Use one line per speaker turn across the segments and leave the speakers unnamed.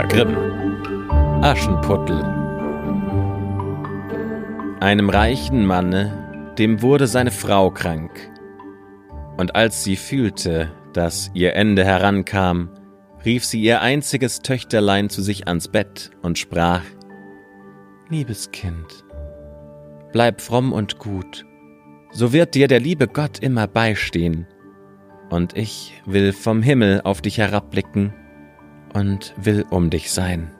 Brüder Grimm. Aschenputtel. Einem reichen Manne, dem wurde seine Frau krank. Und als sie fühlte, dass ihr Ende herankam, rief sie ihr einziges Töchterlein zu sich ans Bett und sprach Liebes Kind, bleib fromm und gut, so wird dir der liebe Gott immer beistehen, und ich will vom Himmel auf dich herabblicken und will um dich sein.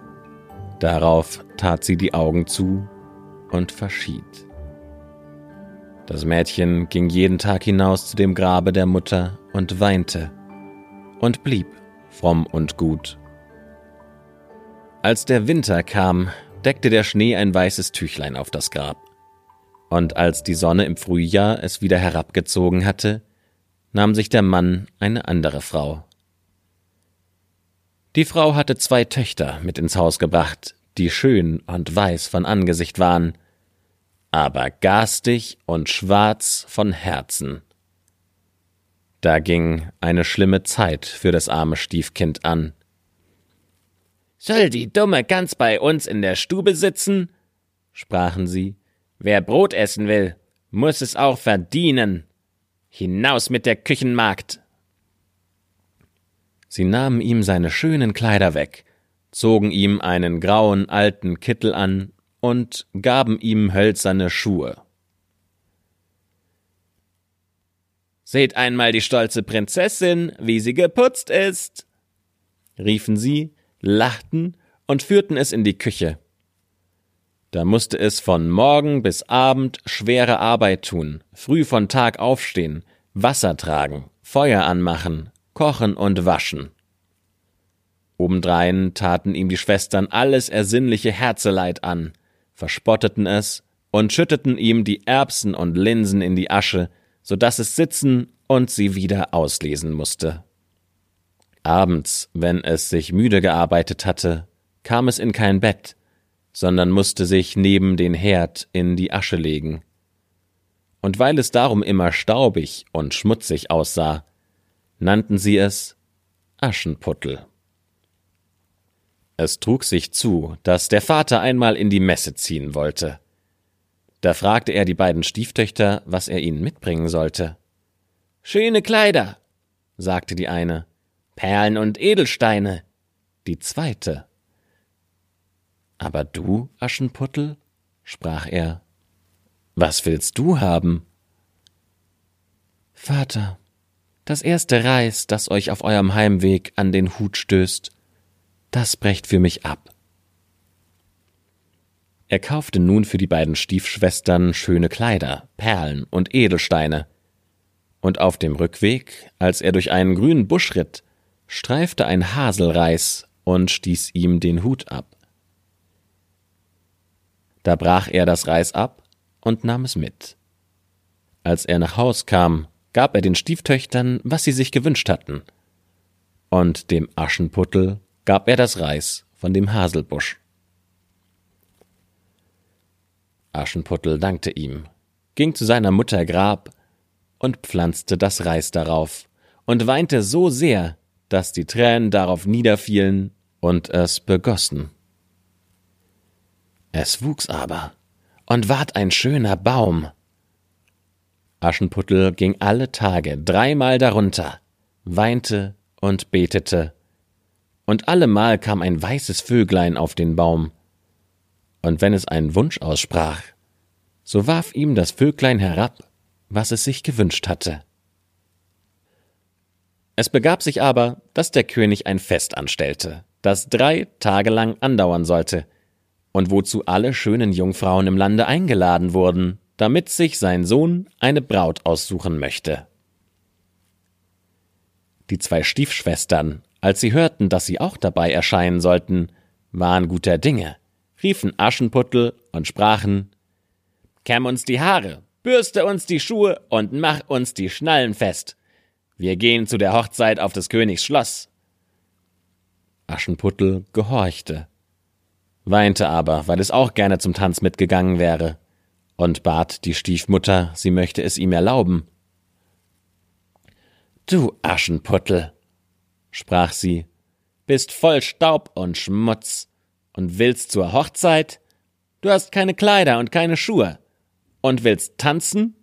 Darauf tat sie die Augen zu und verschied. Das Mädchen ging jeden Tag hinaus zu dem Grabe der Mutter und weinte und blieb fromm und gut. Als der Winter kam, deckte der Schnee ein weißes Tüchlein auf das Grab. Und als die Sonne im Frühjahr es wieder herabgezogen hatte, nahm sich der Mann eine andere Frau. Die Frau hatte zwei Töchter mit ins Haus gebracht, die schön und weiß von Angesicht waren, aber garstig und schwarz von Herzen. Da ging eine schlimme Zeit für das arme Stiefkind an.
Soll die dumme Gans bei uns in der Stube sitzen? sprachen sie. Wer Brot essen will, muss es auch verdienen. Hinaus mit der Küchenmagd.
Sie nahmen ihm seine schönen Kleider weg, zogen ihm einen grauen alten Kittel an und gaben ihm hölzerne Schuhe.
Seht einmal die stolze Prinzessin, wie sie geputzt ist, riefen sie, lachten und führten es in die Küche. Da musste es von Morgen bis Abend schwere Arbeit tun, früh von Tag aufstehen, Wasser tragen, Feuer anmachen, kochen und waschen. Obendrein taten ihm die Schwestern alles ersinnliche Herzeleid an, verspotteten es und schütteten ihm die Erbsen und Linsen in die Asche, so dass es sitzen und sie wieder auslesen musste. Abends, wenn es sich müde gearbeitet hatte, kam es in kein Bett, sondern musste sich neben den Herd in die Asche legen. Und weil es darum immer staubig und schmutzig aussah, nannten sie es Aschenputtel. Es trug sich zu, dass der Vater einmal in die Messe ziehen wollte. Da fragte er die beiden Stieftöchter, was er ihnen mitbringen sollte. Schöne Kleider, sagte die eine, Perlen und Edelsteine,
die zweite. Aber du, Aschenputtel, sprach er, was willst du haben?
Vater, das erste Reis, das euch auf eurem Heimweg an den Hut stößt, das brecht für mich ab.
Er kaufte nun für die beiden Stiefschwestern schöne Kleider, Perlen und Edelsteine. Und auf dem Rückweg, als er durch einen grünen Busch ritt, streifte ein Haselreis und stieß ihm den Hut ab. Da brach er das Reis ab und nahm es mit. Als er nach Haus kam, gab er den Stieftöchtern, was sie sich gewünscht hatten. Und dem Aschenputtel gab er das Reis von dem Haselbusch. Aschenputtel dankte ihm, ging zu seiner Mutter Grab und pflanzte das Reis darauf und weinte so sehr, dass die Tränen darauf niederfielen und es begossen. Es wuchs aber und ward ein schöner Baum. Aschenputtel ging alle Tage dreimal darunter, weinte und betete, und allemal kam ein weißes Vöglein auf den Baum, und wenn es einen Wunsch aussprach, so warf ihm das Vöglein herab, was es sich gewünscht hatte. Es begab sich aber, dass der König ein Fest anstellte, das drei Tage lang andauern sollte, und wozu alle schönen Jungfrauen im Lande eingeladen wurden, damit sich sein Sohn eine Braut aussuchen möchte. Die zwei Stiefschwestern, als sie hörten, dass sie auch dabei erscheinen sollten, waren guter Dinge, riefen Aschenputtel und sprachen Kämm uns die Haare, bürste uns die Schuhe und mach uns die Schnallen fest. Wir gehen zu der Hochzeit auf des Königs Schloss. Aschenputtel gehorchte, weinte aber, weil es auch gerne zum Tanz mitgegangen wäre, und bat die Stiefmutter, sie möchte es ihm erlauben. Du Aschenputtel, sprach sie,
bist voll Staub und Schmutz und willst zur Hochzeit? Du hast keine Kleider und keine Schuhe und willst tanzen?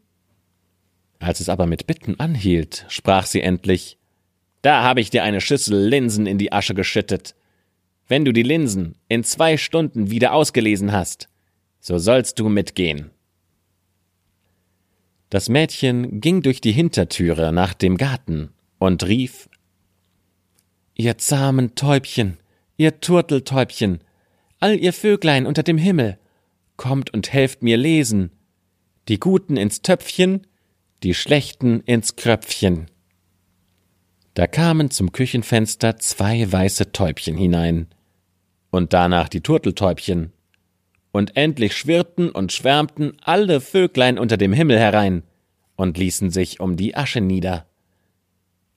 Als es aber mit Bitten anhielt, sprach sie endlich Da habe ich dir eine Schüssel Linsen in die Asche geschüttet. Wenn du die Linsen in zwei Stunden wieder ausgelesen hast, so sollst du mitgehen. Das Mädchen ging durch die Hintertüre nach dem Garten und rief Ihr zahmen Täubchen, ihr Turteltäubchen, all ihr Vöglein unter dem Himmel, kommt und helft mir lesen, die Guten ins Töpfchen, die Schlechten ins Kröpfchen. Da kamen zum Küchenfenster zwei weiße Täubchen hinein, und danach die Turteltäubchen, und endlich schwirrten und schwärmten alle Vöglein unter dem Himmel herein und ließen sich um die Asche nieder.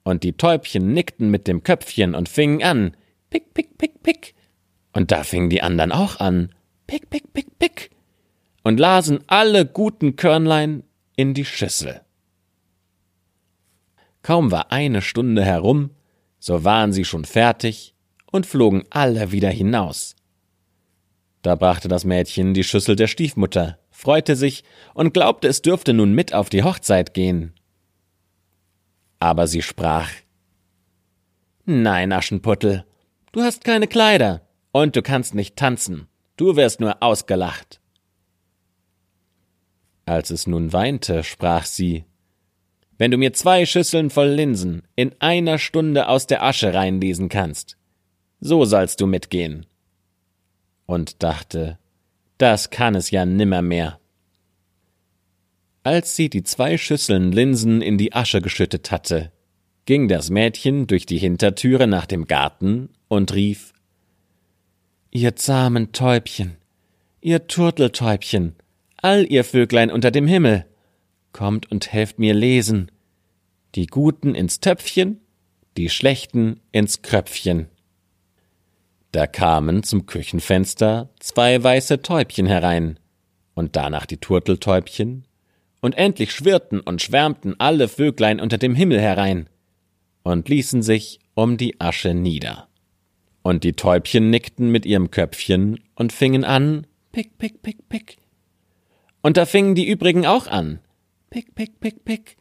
Und die Täubchen nickten mit dem Köpfchen und fingen an, pick, pick, pick, pick. Und da fingen die anderen auch an, pick, pick, pick, pick. Und lasen alle guten Körnlein in die Schüssel. Kaum war eine Stunde herum, so waren sie schon fertig und flogen alle wieder hinaus. Da brachte das Mädchen die Schüssel der Stiefmutter, freute sich und glaubte, es dürfte nun mit auf die Hochzeit gehen. Aber sie sprach Nein, Aschenputtel, du hast keine Kleider und du kannst nicht tanzen, du wirst nur ausgelacht. Als es nun weinte, sprach sie Wenn du mir zwei Schüsseln voll Linsen in einer Stunde aus der Asche reinlesen kannst, so sollst du mitgehen und dachte, das kann es ja nimmermehr. Als sie die zwei Schüsseln Linsen in die Asche geschüttet hatte, ging das Mädchen durch die Hintertüre nach dem Garten und rief Ihr zahmen Täubchen, ihr Turteltäubchen, all ihr Vöglein unter dem Himmel, kommt und helft mir lesen, die Guten ins Töpfchen, die Schlechten ins Kröpfchen. Da kamen zum Küchenfenster zwei weiße Täubchen herein, und danach die Turteltäubchen, und endlich schwirrten und schwärmten alle Vöglein unter dem Himmel herein, und ließen sich um die Asche nieder. Und die Täubchen nickten mit ihrem Köpfchen und fingen an, pick, pick, pick, pick. Und da fingen die übrigen auch an, pick, pick, pick, pick,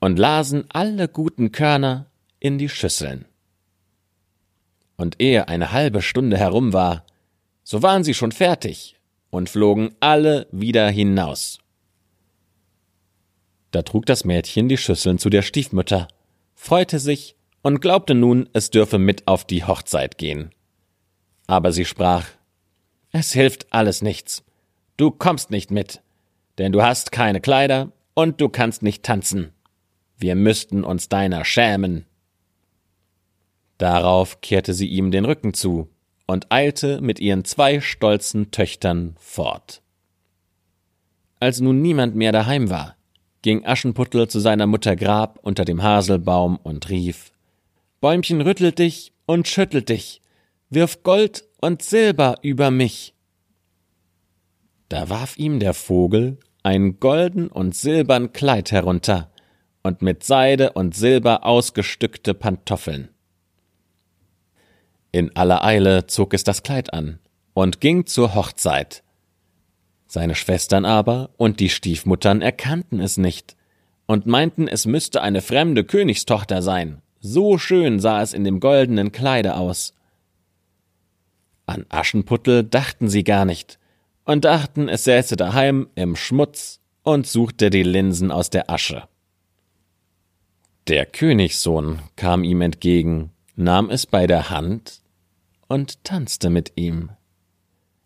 und lasen alle guten Körner in die Schüsseln und ehe eine halbe Stunde herum war, so waren sie schon fertig und flogen alle wieder hinaus. Da trug das Mädchen die Schüsseln zu der Stiefmutter, freute sich und glaubte nun, es dürfe mit auf die Hochzeit gehen. Aber sie sprach Es hilft alles nichts. Du kommst nicht mit, denn du hast keine Kleider und du kannst nicht tanzen. Wir müssten uns deiner schämen. Darauf kehrte sie ihm den Rücken zu und eilte mit ihren zwei stolzen Töchtern fort. Als nun niemand mehr daheim war, ging Aschenputtel zu seiner Mutter Grab unter dem Haselbaum und rief Bäumchen rüttelt dich und schüttelt dich, wirf Gold und Silber über mich. Da warf ihm der Vogel ein golden und silbern Kleid herunter und mit Seide und Silber ausgestückte Pantoffeln. In aller Eile zog es das Kleid an und ging zur Hochzeit. Seine Schwestern aber und die Stiefmuttern erkannten es nicht und meinten, es müsste eine fremde Königstochter sein. So schön sah es in dem goldenen Kleide aus. An Aschenputtel dachten sie gar nicht und dachten, es säße daheim im Schmutz und suchte die Linsen aus der Asche. Der Königssohn kam ihm entgegen, nahm es bei der Hand und tanzte mit ihm.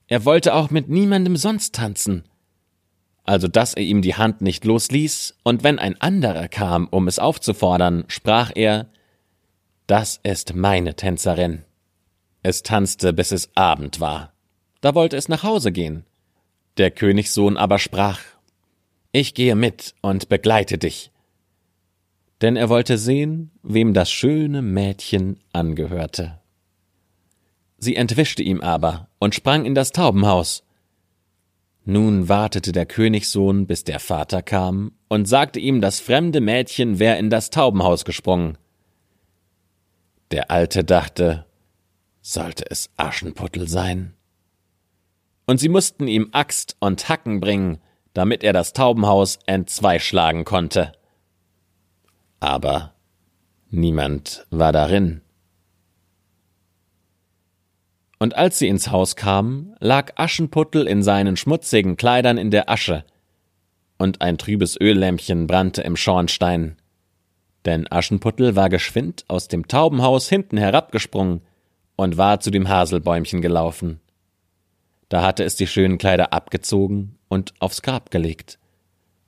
Er wollte auch mit niemandem sonst tanzen. Also dass er ihm die Hand nicht losließ, und wenn ein anderer kam, um es aufzufordern, sprach er Das ist meine Tänzerin. Es tanzte, bis es Abend war. Da wollte es nach Hause gehen. Der Königssohn aber sprach Ich gehe mit und begleite dich. Denn er wollte sehen, wem das schöne Mädchen angehörte. Sie entwischte ihm aber und sprang in das Taubenhaus. Nun wartete der Königssohn, bis der Vater kam und sagte ihm, das fremde Mädchen wär in das Taubenhaus gesprungen. Der Alte dachte, sollte es Aschenputtel sein. Und sie mussten ihm Axt und Hacken bringen, damit er das Taubenhaus entzweischlagen konnte. Aber niemand war darin. Und als sie ins Haus kamen, lag Aschenputtel in seinen schmutzigen Kleidern in der Asche, und ein trübes Öllämpchen brannte im Schornstein. Denn Aschenputtel war geschwind aus dem Taubenhaus hinten herabgesprungen und war zu dem Haselbäumchen gelaufen. Da hatte es die schönen Kleider abgezogen und aufs Grab gelegt.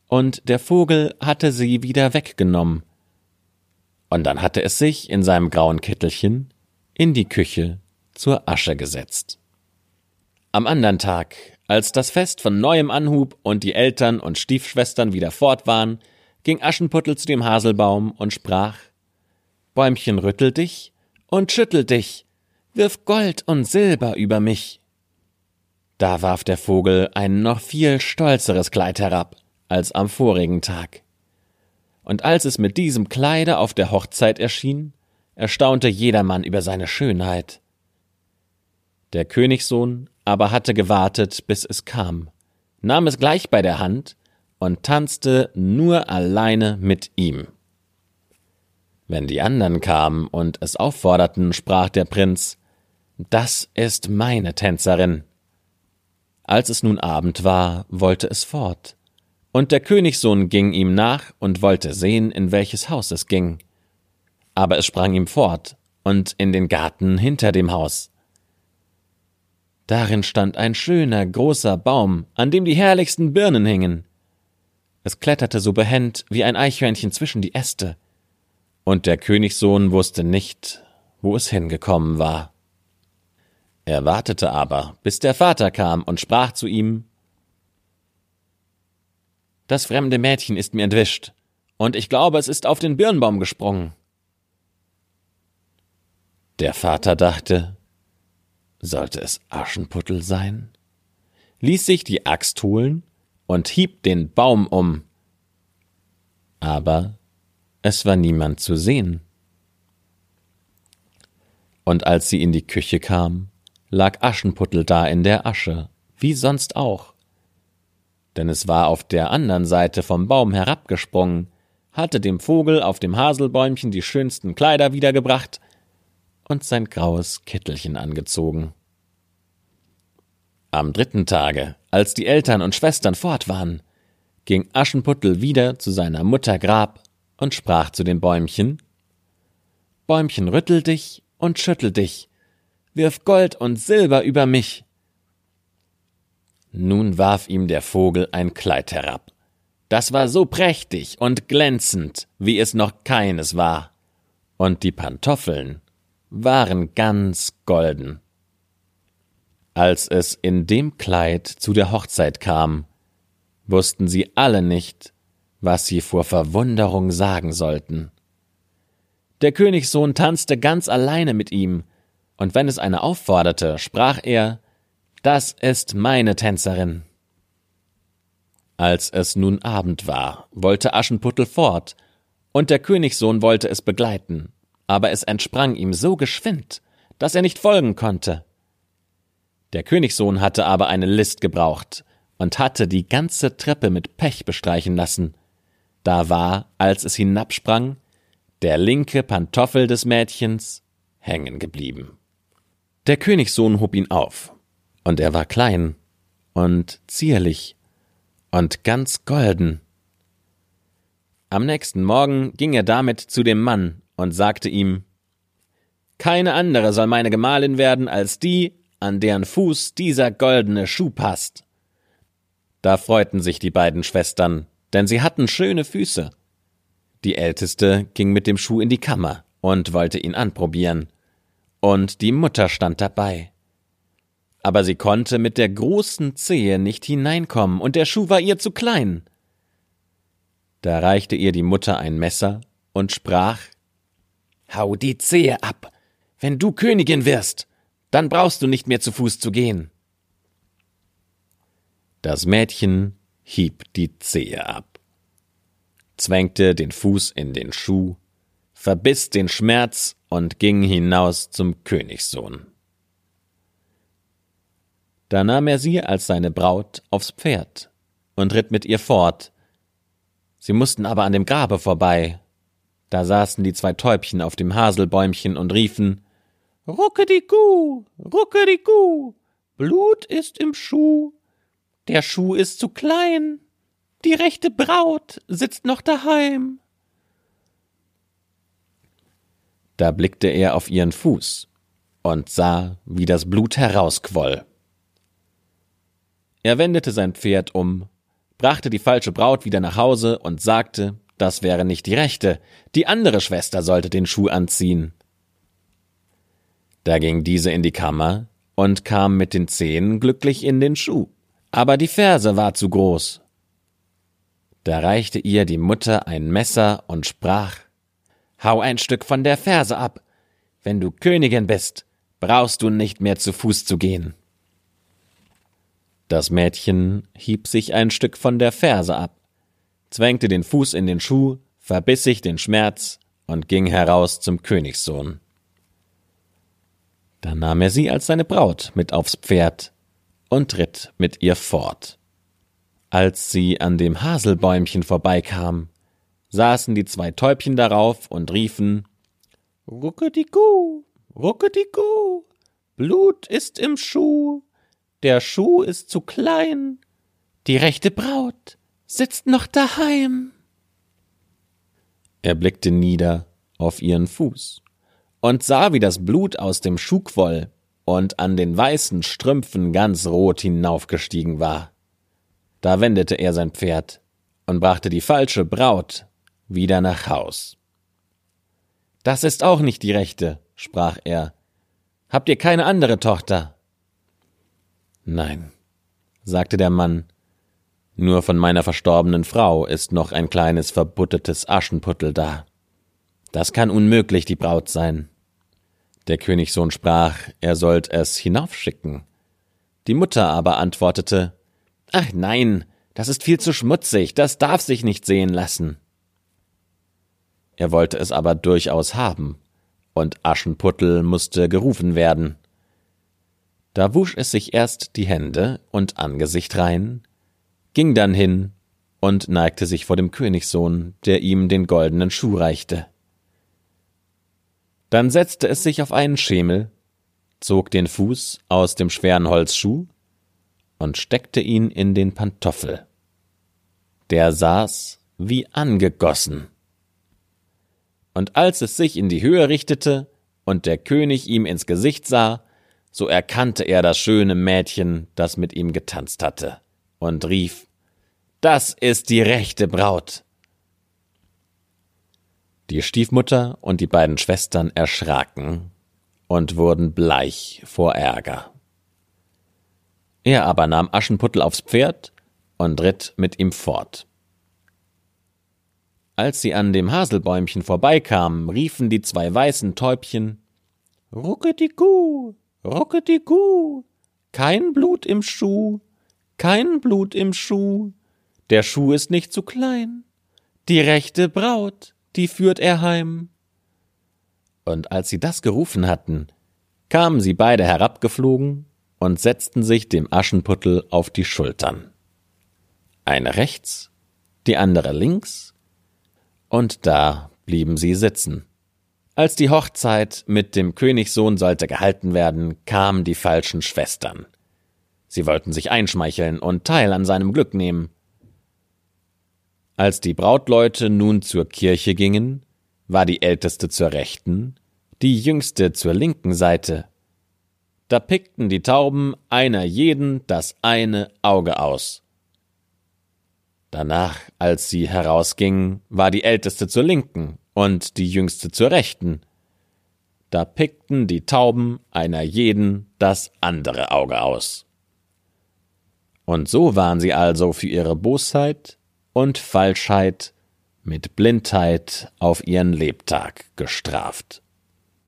Und der Vogel hatte sie wieder weggenommen. Und dann hatte es sich in seinem grauen Kittelchen in die Küche zur Asche gesetzt. Am andern Tag, als das Fest von neuem anhub und die Eltern und Stiefschwestern wieder fort waren, ging Aschenputtel zu dem Haselbaum und sprach Bäumchen rüttel dich und schüttel dich, wirf Gold und Silber über mich. Da warf der Vogel ein noch viel stolzeres Kleid herab als am vorigen Tag. Und als es mit diesem Kleide auf der Hochzeit erschien, erstaunte jedermann über seine Schönheit. Der Königssohn aber hatte gewartet, bis es kam, nahm es gleich bei der Hand und tanzte nur alleine mit ihm. Wenn die anderen kamen und es aufforderten, sprach der Prinz Das ist meine Tänzerin. Als es nun Abend war, wollte es fort, und der Königssohn ging ihm nach und wollte sehen, in welches Haus es ging. Aber es sprang ihm fort und in den Garten hinter dem Haus. Darin stand ein schöner, großer Baum, an dem die herrlichsten Birnen hingen. Es kletterte so behend wie ein Eichhörnchen zwischen die Äste, und der Königssohn wusste nicht, wo es hingekommen war. Er wartete aber, bis der Vater kam und sprach zu ihm Das fremde Mädchen ist mir entwischt, und ich glaube, es ist auf den Birnbaum gesprungen. Der Vater dachte, sollte es Aschenputtel sein? ließ sich die Axt holen und hieb den Baum um. Aber es war niemand zu sehen. Und als sie in die Küche kam, lag Aschenputtel da in der Asche, wie sonst auch. Denn es war auf der anderen Seite vom Baum herabgesprungen, hatte dem Vogel auf dem Haselbäumchen die schönsten Kleider wiedergebracht und sein graues Kittelchen angezogen. Am dritten Tage, als die Eltern und Schwestern fort waren, ging Aschenputtel wieder zu seiner Mutter Grab und sprach zu dem Bäumchen Bäumchen, rüttel dich und schüttel dich, wirf Gold und Silber über mich. Nun warf ihm der Vogel ein Kleid herab. Das war so prächtig und glänzend, wie es noch keines war, und die Pantoffeln waren ganz golden. Als es in dem Kleid zu der Hochzeit kam, wussten sie alle nicht, was sie vor Verwunderung sagen sollten. Der Königssohn tanzte ganz alleine mit ihm, und wenn es eine aufforderte, sprach er Das ist meine Tänzerin. Als es nun Abend war, wollte Aschenputtel fort, und der Königssohn wollte es begleiten, aber es entsprang ihm so geschwind, dass er nicht folgen konnte. Der Königssohn hatte aber eine List gebraucht und hatte die ganze Treppe mit Pech bestreichen lassen. Da war, als es hinabsprang, der linke Pantoffel des Mädchens hängen geblieben. Der Königssohn hob ihn auf, und er war klein und zierlich und ganz golden. Am nächsten Morgen ging er damit zu dem Mann und sagte ihm Keine andere soll meine Gemahlin werden als die, an deren Fuß dieser goldene Schuh passt. Da freuten sich die beiden Schwestern, denn sie hatten schöne Füße. Die älteste ging mit dem Schuh in die Kammer und wollte ihn anprobieren, und die Mutter stand dabei. Aber sie konnte mit der großen Zehe nicht hineinkommen, und der Schuh war ihr zu klein. Da reichte ihr die Mutter ein Messer und sprach Hau die Zehe ab, wenn du Königin wirst, dann brauchst du nicht mehr zu Fuß zu gehen. Das Mädchen hieb die Zehe ab, zwängte den Fuß in den Schuh, verbiss den Schmerz und ging hinaus zum Königssohn.
Da nahm er sie als seine Braut aufs Pferd und ritt mit ihr fort. Sie mussten aber an dem Grabe vorbei. Da saßen die zwei Täubchen auf dem Haselbäumchen und riefen Rucke die Kuh, rucke die Kuh, Blut ist im Schuh, der Schuh ist zu klein, die rechte Braut sitzt noch daheim. Da blickte er auf ihren Fuß und sah, wie das Blut herausquoll. Er wendete sein Pferd um, brachte die falsche Braut wieder nach Hause und sagte, das wäre nicht die rechte, die andere Schwester sollte den Schuh anziehen. Da ging diese in die Kammer und kam mit den Zehen glücklich in den Schuh, aber die Ferse war zu groß. Da reichte ihr die Mutter ein Messer und sprach Hau ein Stück von der Ferse ab. Wenn du Königin bist, brauchst du nicht mehr zu Fuß zu gehen. Das Mädchen hieb sich ein Stück von der Ferse ab, zwängte den Fuß in den Schuh, verbiss sich den Schmerz und ging heraus zum Königssohn. Da nahm er sie als seine Braut mit aufs Pferd und ritt mit ihr fort. Als sie an dem Haselbäumchen vorbeikam, saßen die zwei Täubchen darauf und riefen Rucke die Kuh, rucke die Kuh, Blut ist im Schuh, der Schuh ist zu klein, die rechte Braut sitzt noch daheim. Er blickte nieder auf ihren Fuß und sah, wie das Blut aus dem Schuh quoll und an den weißen Strümpfen ganz rot hinaufgestiegen war. Da wendete er sein Pferd und brachte die falsche Braut wieder nach Haus. Das ist auch nicht die rechte, sprach er. Habt ihr keine andere Tochter? Nein, sagte der Mann, nur von meiner verstorbenen Frau ist noch ein kleines verbuttetes Aschenputtel da. Das kann unmöglich die Braut sein. Der Königssohn sprach, er sollt es hinaufschicken. Die Mutter aber antwortete, Ach nein, das ist viel zu schmutzig, das darf sich nicht sehen lassen. Er wollte es aber durchaus haben, und Aschenputtel musste gerufen werden. Da wusch es sich erst die Hände und Angesicht rein, ging dann hin und neigte sich vor dem Königssohn, der ihm den goldenen Schuh reichte. Dann setzte es sich auf einen Schemel, zog den Fuß aus dem schweren Holzschuh und steckte ihn in den Pantoffel. Der saß wie angegossen und als es sich in die Höhe richtete und der König ihm ins Gesicht sah, so erkannte er das schöne Mädchen, das mit ihm getanzt hatte, und rief Das ist die rechte Braut. Die Stiefmutter und die beiden Schwestern erschraken und wurden bleich vor Ärger. Er aber nahm Aschenputtel aufs Pferd und ritt mit ihm fort. Als sie an dem Haselbäumchen vorbeikamen, riefen die zwei weißen Täubchen Rucketiku, Rucketiku, kein Blut im Schuh, kein Blut im Schuh, der Schuh ist nicht zu klein, die rechte Braut, die führt er heim. Und als sie das gerufen hatten, kamen sie beide herabgeflogen und setzten sich dem Aschenputtel auf die Schultern. Eine rechts, die andere links, und da blieben sie sitzen. Als die Hochzeit mit dem Königssohn sollte gehalten werden, kamen die falschen Schwestern. Sie wollten sich einschmeicheln und Teil an seinem Glück nehmen. Als die Brautleute nun zur Kirche gingen, war die älteste zur rechten, die jüngste zur linken Seite. Da pickten die Tauben einer jeden das eine Auge aus. Danach, als sie herausgingen, war die älteste zur linken und die jüngste zur rechten. Da pickten die Tauben einer jeden das andere Auge aus. Und so waren sie also für ihre Bosheit und Falschheit mit Blindheit auf ihren Lebtag gestraft.